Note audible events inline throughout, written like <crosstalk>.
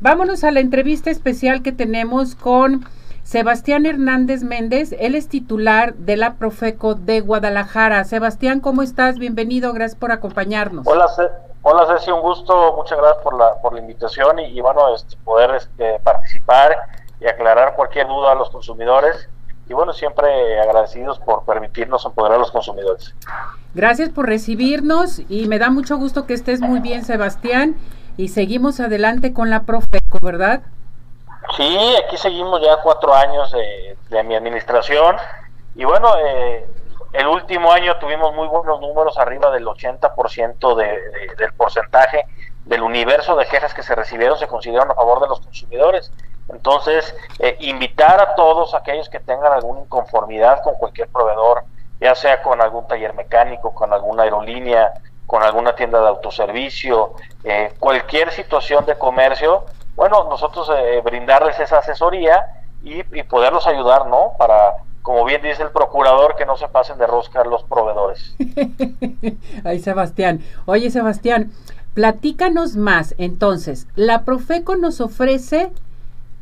vámonos a la entrevista especial que tenemos con Sebastián Hernández Méndez. Él es titular de la Profeco de Guadalajara. Sebastián, ¿cómo estás? Bienvenido, gracias por acompañarnos. Hola, Hola Ceci, un gusto, muchas gracias por la, por la invitación y, bueno, este, poder este, participar y aclarar cualquier duda a los consumidores y bueno, siempre agradecidos por permitirnos empoderar a los consumidores. Gracias por recibirnos y me da mucho gusto que estés muy bien Sebastián y seguimos adelante con la Profeco, ¿verdad? Sí, aquí seguimos ya cuatro años de, de mi administración y bueno, eh, el último año tuvimos muy buenos números, arriba del 80% de, del porcentaje del universo de quejas que se recibieron se consideraron a favor de los consumidores. Entonces, eh, invitar a todos aquellos que tengan alguna inconformidad con cualquier proveedor, ya sea con algún taller mecánico, con alguna aerolínea, con alguna tienda de autoservicio, eh, cualquier situación de comercio, bueno, nosotros eh, brindarles esa asesoría y, poderlos ayudar, ¿no? Para como bien dice el procurador, que no se pasen de rosca los proveedores. <laughs> Ay, Sebastián. Oye, Sebastián, platícanos más. Entonces, la Profeco nos ofrece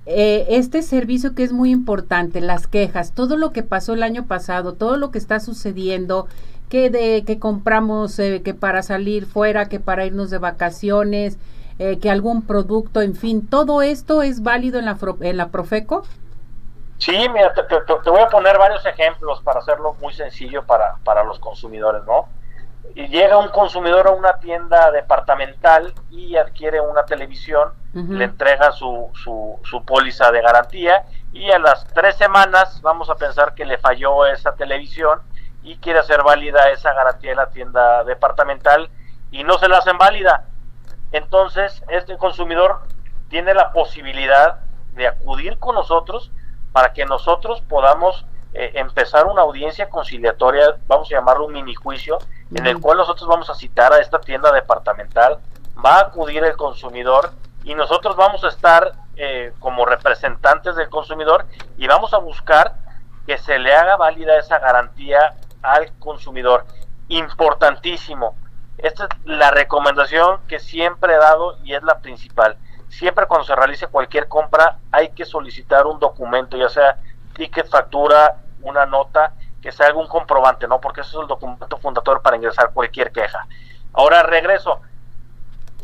eh, este servicio que es muy importante, las quejas, todo lo que pasó el año pasado, todo lo que está sucediendo, que de que compramos, eh, que para salir fuera, que para irnos de vacaciones, eh, que algún producto, en fin, todo esto es válido en la, en la Profeco. Sí, mira, te, voy a poner varios ejemplos para hacerlo muy sencillo para, para los consumidores, ¿no? Y llega un consumidor a una tienda departamental y adquiere una televisión, le entrega su, su, su póliza de garantía y a las tres semanas vamos a pensar que le falló esa televisión y quiere hacer válida esa garantía en la tienda departamental y no se la hacen válida. Entonces, este consumidor tiene la posibilidad de acudir con nosotros para que nosotros podamos eh, empezar una audiencia conciliatoria, vamos a llamarlo un mini juicio, en el cual nosotros vamos a citar a esta tienda departamental, va a acudir el consumidor y nosotros vamos a estar eh, como representantes del consumidor y vamos a buscar que se le haga válida esa garantía al consumidor. Importantísimo. Esta es la recomendación que siempre he dado y es la principal siempre cuando se realice cualquier compra hay que solicitar un documento, ya sea ticket, factura, una nota, que sea algún comprobante, ¿no? Porque eso es el documento fundador para ingresar cualquier queja. Ahora regreso.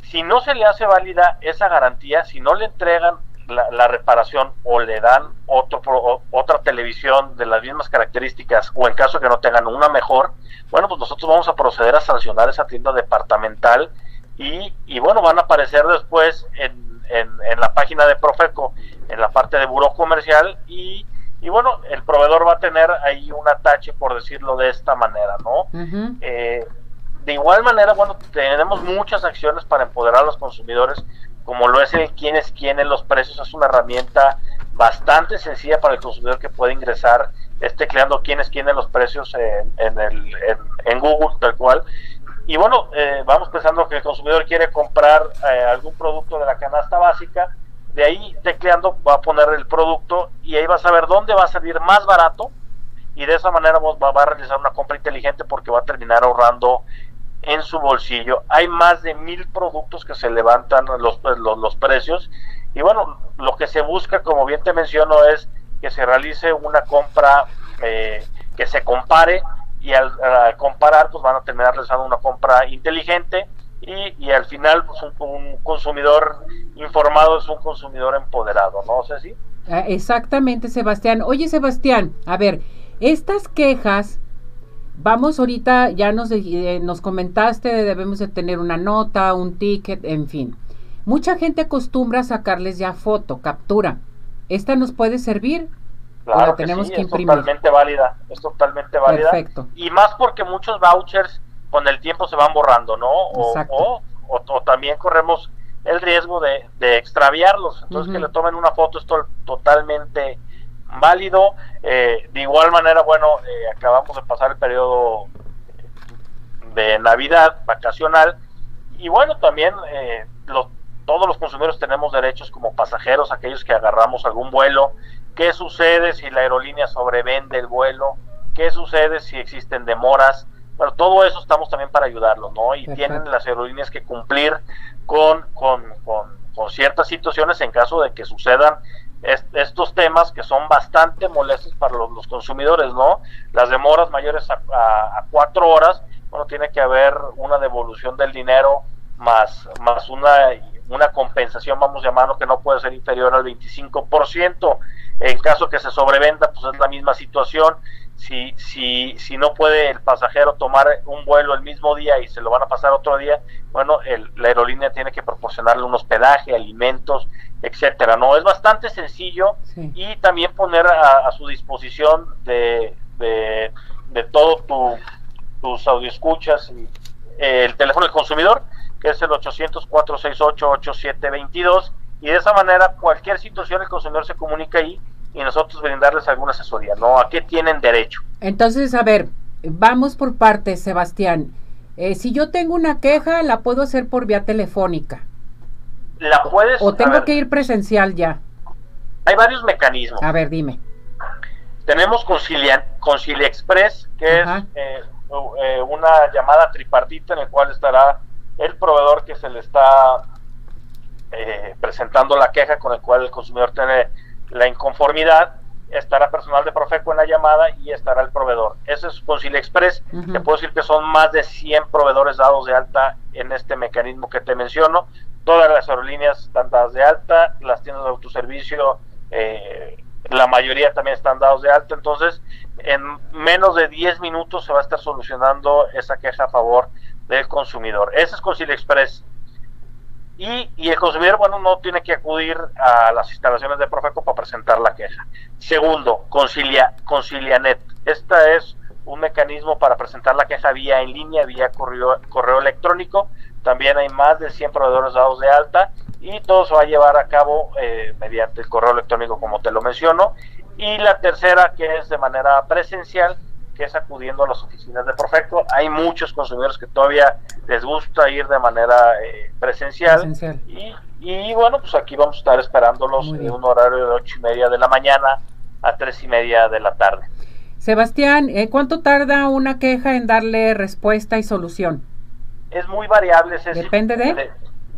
Si no se le hace válida esa garantía, si no le entregan la, reparación o le dan otro, otra televisión de las mismas características o en caso que no tengan una mejor, bueno, pues nosotros vamos a proceder a sancionar esa tienda departamental y, y bueno, van a aparecer después en en, la página de Profeco, en la parte de buró comercial y, y, bueno, el proveedor va a tener ahí un atache, por decirlo de esta manera, ¿no? Eh, de igual manera, bueno, tenemos muchas acciones para empoderar a los consumidores, como lo es el quién es quién en los precios, es una herramienta bastante sencilla para el consumidor que puede ingresar, este creando quién es quién en los precios en, en, el, en Google, tal cual, y bueno, eh, vamos pensando que el consumidor quiere comprar eh, algún producto de la canasta básica, de ahí tecleando va a poner el producto y ahí va a saber dónde va a salir más barato y de esa manera va, a realizar una compra inteligente porque va a terminar ahorrando en su bolsillo. Hay más de mil productos que se levantan los, los, los precios y bueno, lo que se busca, como bien te menciono, es que se realice una compra eh, que se compare y al, comparar pues van a terminar realizando una compra inteligente y, y al final pues un, consumidor informado es un consumidor empoderado, ¿no si ah, Exactamente, Sebastián. Oye, Sebastián, a ver, estas quejas, vamos ahorita, ya nos, eh, nos comentaste, debemos de tener una nota, un ticket, en fin. Mucha gente acostumbra sacarles ya foto, captura. ¿Esta nos puede servir? Claro tenemos que, es totalmente válida, es totalmente válida. Perfecto. Y más porque muchos vouchers con el tiempo se van borrando, ¿no? O, o, también corremos el riesgo de, extraviarlos. Entonces que le tomen una foto es totalmente válido. Eh, de igual manera, bueno, eh, acabamos de pasar el periodo de Navidad vacacional y bueno, también eh, los, todos los consumidores tenemos derechos como pasajeros, aquellos que agarramos algún vuelo ¿Qué sucede si la aerolínea sobrevende el vuelo? ¿Qué sucede si existen demoras? Bueno, todo eso estamos también para ayudarlos, ¿no? Y tienen las aerolíneas que cumplir con, con, con ciertas situaciones en caso de que sucedan estos temas que son bastante molestos para los, consumidores, ¿no? Las demoras mayores a, a, cuatro horas, bueno, tiene que haber una devolución del dinero más, más una, una compensación, vamos llamarlo, que no puede ser inferior al 25%. En caso que se sobrevenda, pues es la misma situación si, si, si no puede el pasajero tomar un vuelo el mismo día y se lo van a pasar otro día, bueno, el, la aerolínea tiene que proporcionarle un hospedaje, alimentos, etcétera. No, es bastante sencillo y también poner a, su disposición de, de, de todo tu, tus escuchas y eh, el teléfono del consumidor, que es el 800-468-8722, y de esa manera cualquier situación el consumidor se comunica ahí y nosotros brindarles alguna asesoría, ¿no? ¿A qué tienen derecho? Entonces, a ver, vamos por partes, Sebastián. Eh, si yo tengo una queja, la puedo hacer por vía telefónica. La puedes. O tengo que ir presencial ya. Hay varios mecanismos. A ver, dime. Tenemos Concilia, Concilia Express, que es eh, eh, una llamada tripartita en el cual estará el proveedor que se le está presentando la queja, con el cual el consumidor tiene la inconformidad, estará personal de Profeco en la llamada y estará el proveedor. Ese es Concilia Express. Te puedo decir que son más de 100 proveedores dados de alta en este mecanismo que te menciono. Todas las aerolíneas están dadas de alta, las tiendas de autoservicio, eh, la mayoría también están dados de alta. Entonces, en menos de 10 minutos se va a estar solucionando esa queja a favor del consumidor. Ese es Concilia Express. Y, y, el consumidor, bueno, no tiene que acudir a las instalaciones de Profeco para presentar la queja. Segundo, Concilia, ConciliaNet. Esta es un mecanismo para presentar la queja vía en línea, vía correo, correo electrónico. También hay más de 100 proveedores dados de alta y todo se va a llevar a cabo eh, mediante el correo electrónico, como te lo menciono. Y la tercera, que es de manera presencial, que es acudiendo a las oficinas de Profeco. Hay muchos consumidores que todavía les gusta ir de manera eh, presencial. Y, bueno, pues aquí vamos a estar esperándolos en un horario de ocho y media de la mañana a tres y media de la tarde. Sebastián, eh, ¿cuánto tarda una queja en darle respuesta y solución? Es muy variable. ¿Depende de?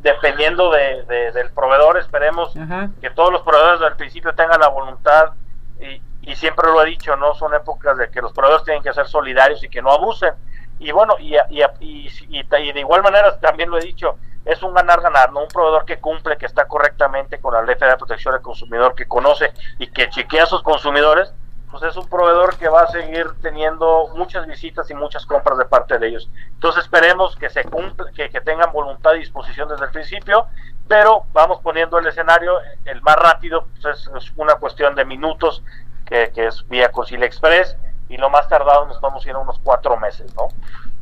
dependiendo de, del proveedor, esperemos que todos los proveedores del principio tengan la voluntad y, y siempre lo he dicho, ¿no? Son épocas de que los proveedores tienen que ser solidarios y que no abusen. Y bueno, y, y, y, de igual manera también lo he dicho, es un ganar-ganar, ¿no? Un proveedor que cumple, que está correctamente con la ley de protección del consumidor, que conoce y que chequea a sus consumidores, pues es un proveedor que va a seguir teniendo muchas visitas y muchas compras de parte de ellos. Entonces esperemos que se cumpla, que, que tengan voluntad y disposición desde el principio, pero vamos poniendo el escenario, el más rápido pues es, es una cuestión de minutos que, es vía Concilia Express, y lo más tardado nos ir a unos cuatro meses, ¿no?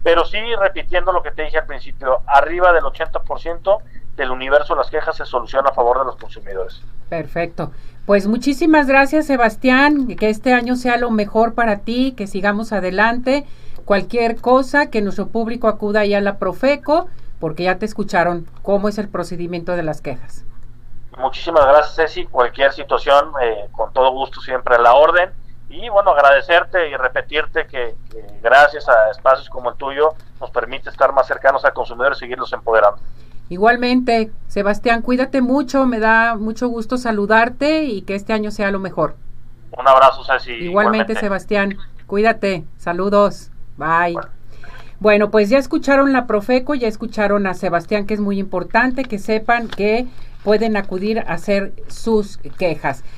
Pero sí, repitiendo lo que te dije al principio, arriba del 80% del universo las quejas se soluciona a favor de los consumidores. Perfecto. Pues muchísimas gracias, Sebastián. Que este año sea lo mejor para ti, que sigamos adelante. Cualquier cosa, que nuestro público acuda ya a la Profeco, porque ya te escucharon cómo es el procedimiento de las quejas. Muchísimas gracias, Ceci. Cualquier situación, eh, con todo gusto, siempre a la orden. Y bueno, agradecerte y repetirte que, gracias a espacios como el tuyo nos permite estar más cercanos al consumidor y seguirlos empoderando. Igualmente, Sebastián, cuídate mucho, me da mucho gusto saludarte y que este año sea lo mejor. Un abrazo, Ceci. Igualmente, Sebastián, cuídate, saludos, bye. Bueno, pues ya escucharon la Profeco, ya escucharon a Sebastián, que es muy importante que sepan que pueden acudir a hacer sus quejas.